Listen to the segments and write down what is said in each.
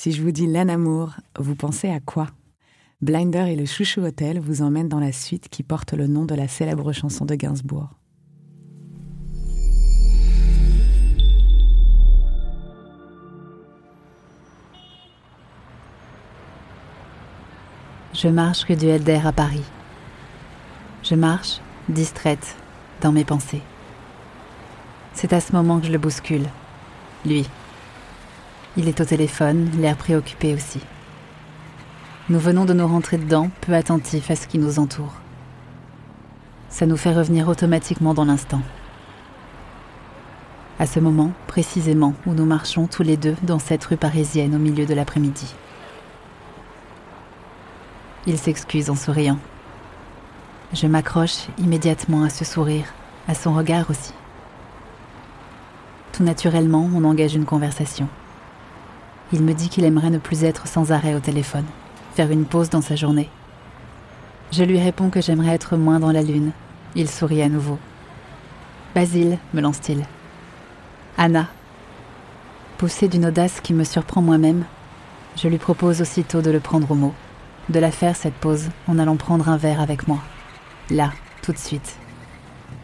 Si je vous dis l'anamour, vous pensez à quoi? Blinder et le Chouchou Hotel vous emmènent dans la suite qui porte le nom de la célèbre chanson de Gainsbourg. Je marche rue du Helder à Paris. Je marche, distraite, dans mes pensées. C'est à ce moment que je le bouscule. Lui. Il est au téléphone, l'air préoccupé aussi. Nous venons de nous rentrer dedans, peu attentifs à ce qui nous entoure. Ça nous fait revenir automatiquement dans l'instant. À ce moment, précisément, où nous marchons tous les deux dans cette rue parisienne au milieu de l'après-midi. Il s'excuse en souriant. Je m'accroche immédiatement à ce sourire, à son regard aussi. Tout naturellement, on engage une conversation. Il me dit qu'il aimerait ne plus être sans arrêt au téléphone, faire une pause dans sa journée. Je lui réponds que j'aimerais être moins dans la lune. Il sourit à nouveau. Basile, me lance-t-il. Anna. Poussé d'une audace qui me surprend moi-même, je lui propose aussitôt de le prendre au mot, de la faire cette pause en allant prendre un verre avec moi. Là, tout de suite.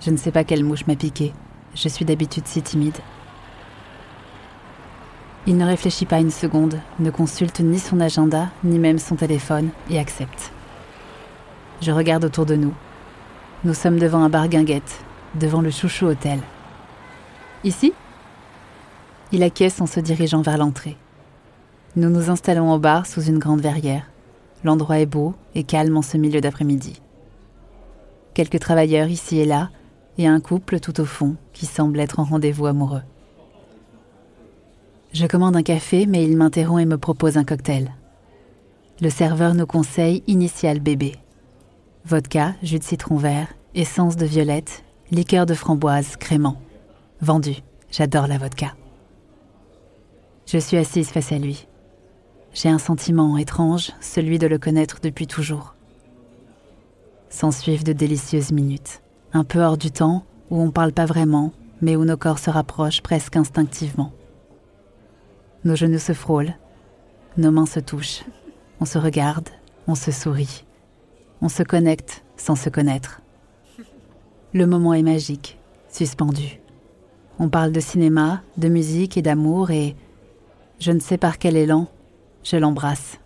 Je ne sais pas quelle mouche m'a piqué. Je suis d'habitude si timide. Il ne réfléchit pas une seconde, ne consulte ni son agenda, ni même son téléphone, et accepte. Je regarde autour de nous. Nous sommes devant un bar guinguette, devant le Chouchou Hôtel. Ici? Il acquiesce en se dirigeant vers l'entrée. Nous nous installons au bar sous une grande verrière. L'endroit est beau et calme en ce milieu d'après-midi. Quelques travailleurs ici et là, et un couple tout au fond qui semble être en rendez-vous amoureux. Je commande un café, mais il m'interrompt et me propose un cocktail. Le serveur nous conseille initial bébé. Vodka, jus de citron vert, essence de violette, liqueur de framboise, crément. Vendu. J'adore la vodka. Je suis assise face à lui. J'ai un sentiment étrange, celui de le connaître depuis toujours. S'en suivent de délicieuses minutes, un peu hors du temps, où on parle pas vraiment, mais où nos corps se rapprochent presque instinctivement. Nos genoux se frôlent, nos mains se touchent, on se regarde, on se sourit, on se connecte sans se connaître. Le moment est magique, suspendu. On parle de cinéma, de musique et d'amour et, je ne sais par quel élan, je l'embrasse.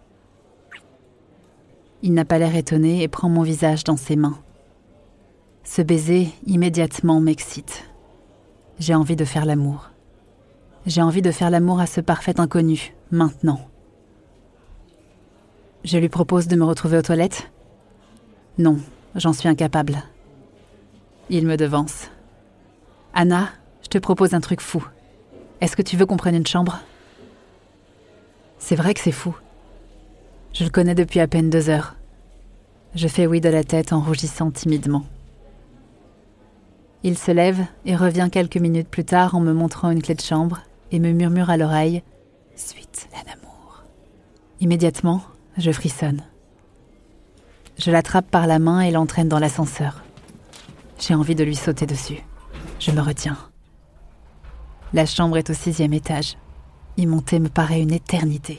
Il n'a pas l'air étonné et prend mon visage dans ses mains. Ce baiser immédiatement m'excite. J'ai envie de faire l'amour. J'ai envie de faire l'amour à ce parfait inconnu, maintenant. Je lui propose de me retrouver aux toilettes? Non, j'en suis incapable. Il me devance. Anna, je te propose un truc fou. Est-ce que tu veux qu'on prenne une chambre? C'est vrai que c'est fou. Je le connais depuis à peine deux heures. Je fais oui de la tête en rougissant timidement. Il se lève et revient quelques minutes plus tard en me montrant une clé de chambre et me murmure à l'oreille Suite l'amour. Immédiatement, je frissonne. Je l'attrape par la main et l'entraîne dans l'ascenseur. J'ai envie de lui sauter dessus. Je me retiens. La chambre est au sixième étage. Y monter me paraît une éternité.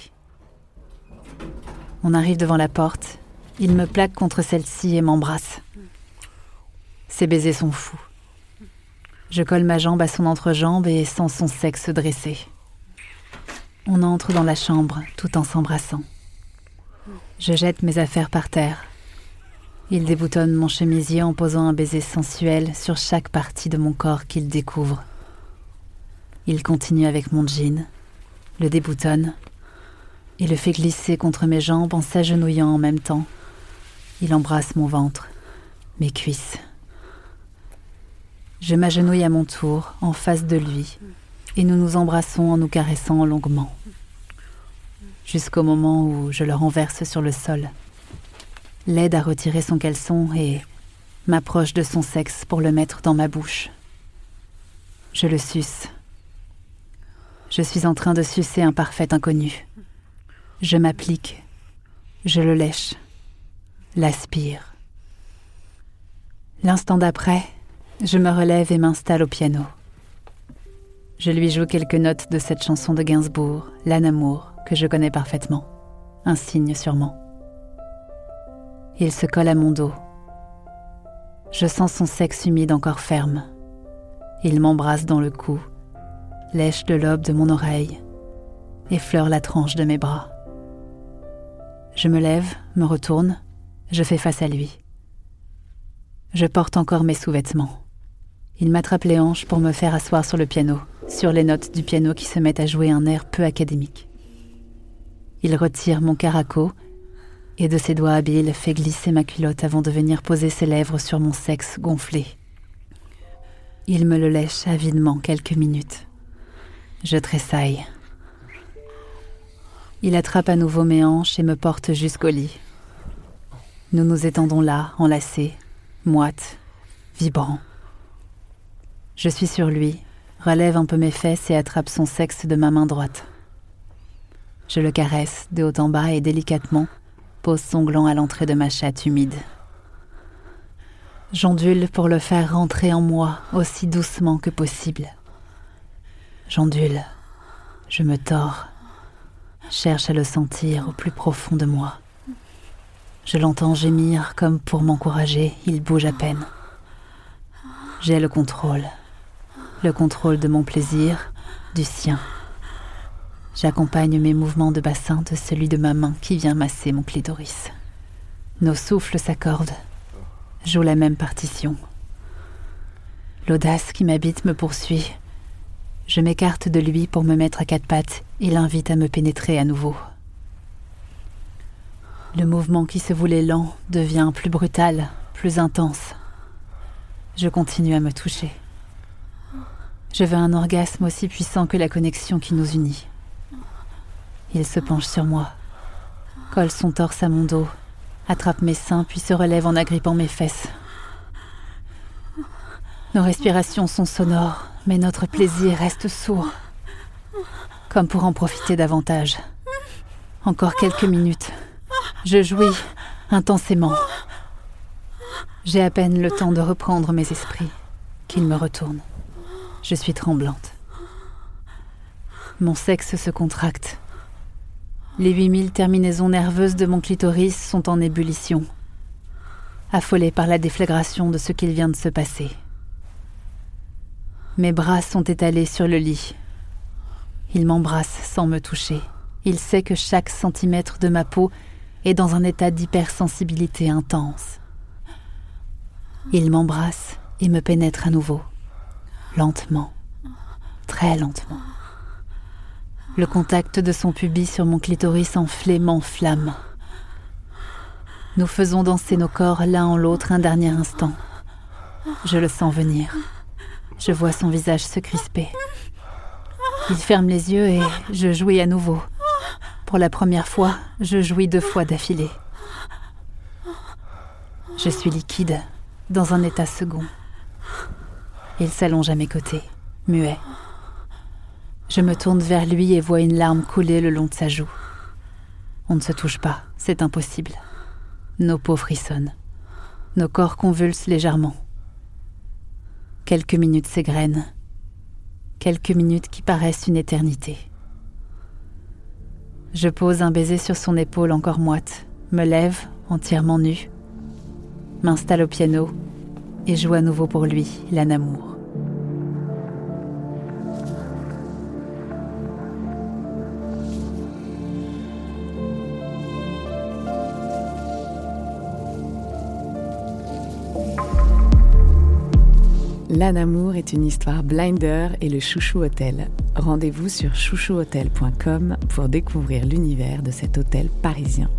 On arrive devant la porte. Il me plaque contre celle-ci et m'embrasse. Ses baisers sont fous. Je colle ma jambe à son entrejambe et sens son sexe dressé. On entre dans la chambre tout en s'embrassant. Je jette mes affaires par terre. Il déboutonne mon chemisier en posant un baiser sensuel sur chaque partie de mon corps qu'il découvre. Il continue avec mon jean, le déboutonne et le fait glisser contre mes jambes en s'agenouillant en même temps. Il embrasse mon ventre, mes cuisses. Je m'agenouille à mon tour, en face de lui, et nous nous embrassons en nous caressant longuement, jusqu'au moment où je le renverse sur le sol, l'aide à retirer son caleçon et m'approche de son sexe pour le mettre dans ma bouche. Je le suce. Je suis en train de sucer un parfait inconnu. Je m'applique. Je le lèche. L'aspire. L'instant d'après, je me relève et m'installe au piano. Je lui joue quelques notes de cette chanson de Gainsbourg, L'Anamour, que je connais parfaitement, un signe sûrement. Il se colle à mon dos. Je sens son sexe humide encore ferme. Il m'embrasse dans le cou, lèche le lobe de mon oreille, effleure la tranche de mes bras. Je me lève, me retourne, je fais face à lui. Je porte encore mes sous-vêtements. Il m'attrape les hanches pour me faire asseoir sur le piano, sur les notes du piano qui se mettent à jouer un air peu académique. Il retire mon caraco et de ses doigts habiles fait glisser ma culotte avant de venir poser ses lèvres sur mon sexe gonflé. Il me le lèche avidement quelques minutes. Je tressaille. Il attrape à nouveau mes hanches et me porte jusqu'au lit. Nous nous étendons là, enlacés, moites, vibrants. Je suis sur lui, relève un peu mes fesses et attrape son sexe de ma main droite. Je le caresse de haut en bas et délicatement pose son gland à l'entrée de ma chatte humide. J'ondule pour le faire rentrer en moi aussi doucement que possible. J'ondule, je me tords, cherche à le sentir au plus profond de moi. Je l'entends gémir comme pour m'encourager, il bouge à peine. J'ai le contrôle, le contrôle de mon plaisir, du sien. J'accompagne mes mouvements de bassin de celui de ma main qui vient masser mon clitoris. Nos souffles s'accordent, jouent la même partition. L'audace qui m'habite me poursuit. Je m'écarte de lui pour me mettre à quatre pattes et l'invite à me pénétrer à nouveau. Le mouvement qui se voulait lent devient plus brutal, plus intense. Je continue à me toucher. Je veux un orgasme aussi puissant que la connexion qui nous unit. Il se penche sur moi, colle son torse à mon dos, attrape mes seins puis se relève en agrippant mes fesses. Nos respirations sont sonores, mais notre plaisir reste sourd, comme pour en profiter davantage. Encore quelques minutes. Je jouis intensément. J'ai à peine le temps de reprendre mes esprits qu'il me retourne. Je suis tremblante. Mon sexe se contracte. Les 8000 terminaisons nerveuses de mon clitoris sont en ébullition, affolées par la déflagration de ce qu'il vient de se passer. Mes bras sont étalés sur le lit. Il m'embrasse sans me toucher. Il sait que chaque centimètre de ma peau est dans un état d'hypersensibilité intense. Il m'embrasse et me pénètre à nouveau, lentement, très lentement. Le contact de son pubis sur mon clitoris enflé m'enflamme. Nous faisons danser nos corps l'un en l'autre un dernier instant. Je le sens venir. Je vois son visage se crisper. Il ferme les yeux et je jouis à nouveau. Pour la première fois, je jouis deux fois d'affilée. Je suis liquide, dans un état second. Il s'allonge à mes côtés, muet. Je me tourne vers lui et vois une larme couler le long de sa joue. On ne se touche pas, c'est impossible. Nos peaux frissonnent. Nos corps convulsent légèrement. Quelques minutes s'égrènent. Quelques minutes qui paraissent une éternité. Je pose un baiser sur son épaule encore moite, me lève, entièrement nue, m'installe au piano et joue à nouveau pour lui, l'anamour. L'Anamour est une histoire Blinder et le Chouchou Hôtel. Rendez-vous sur chouchouhotel.com pour découvrir l'univers de cet hôtel parisien.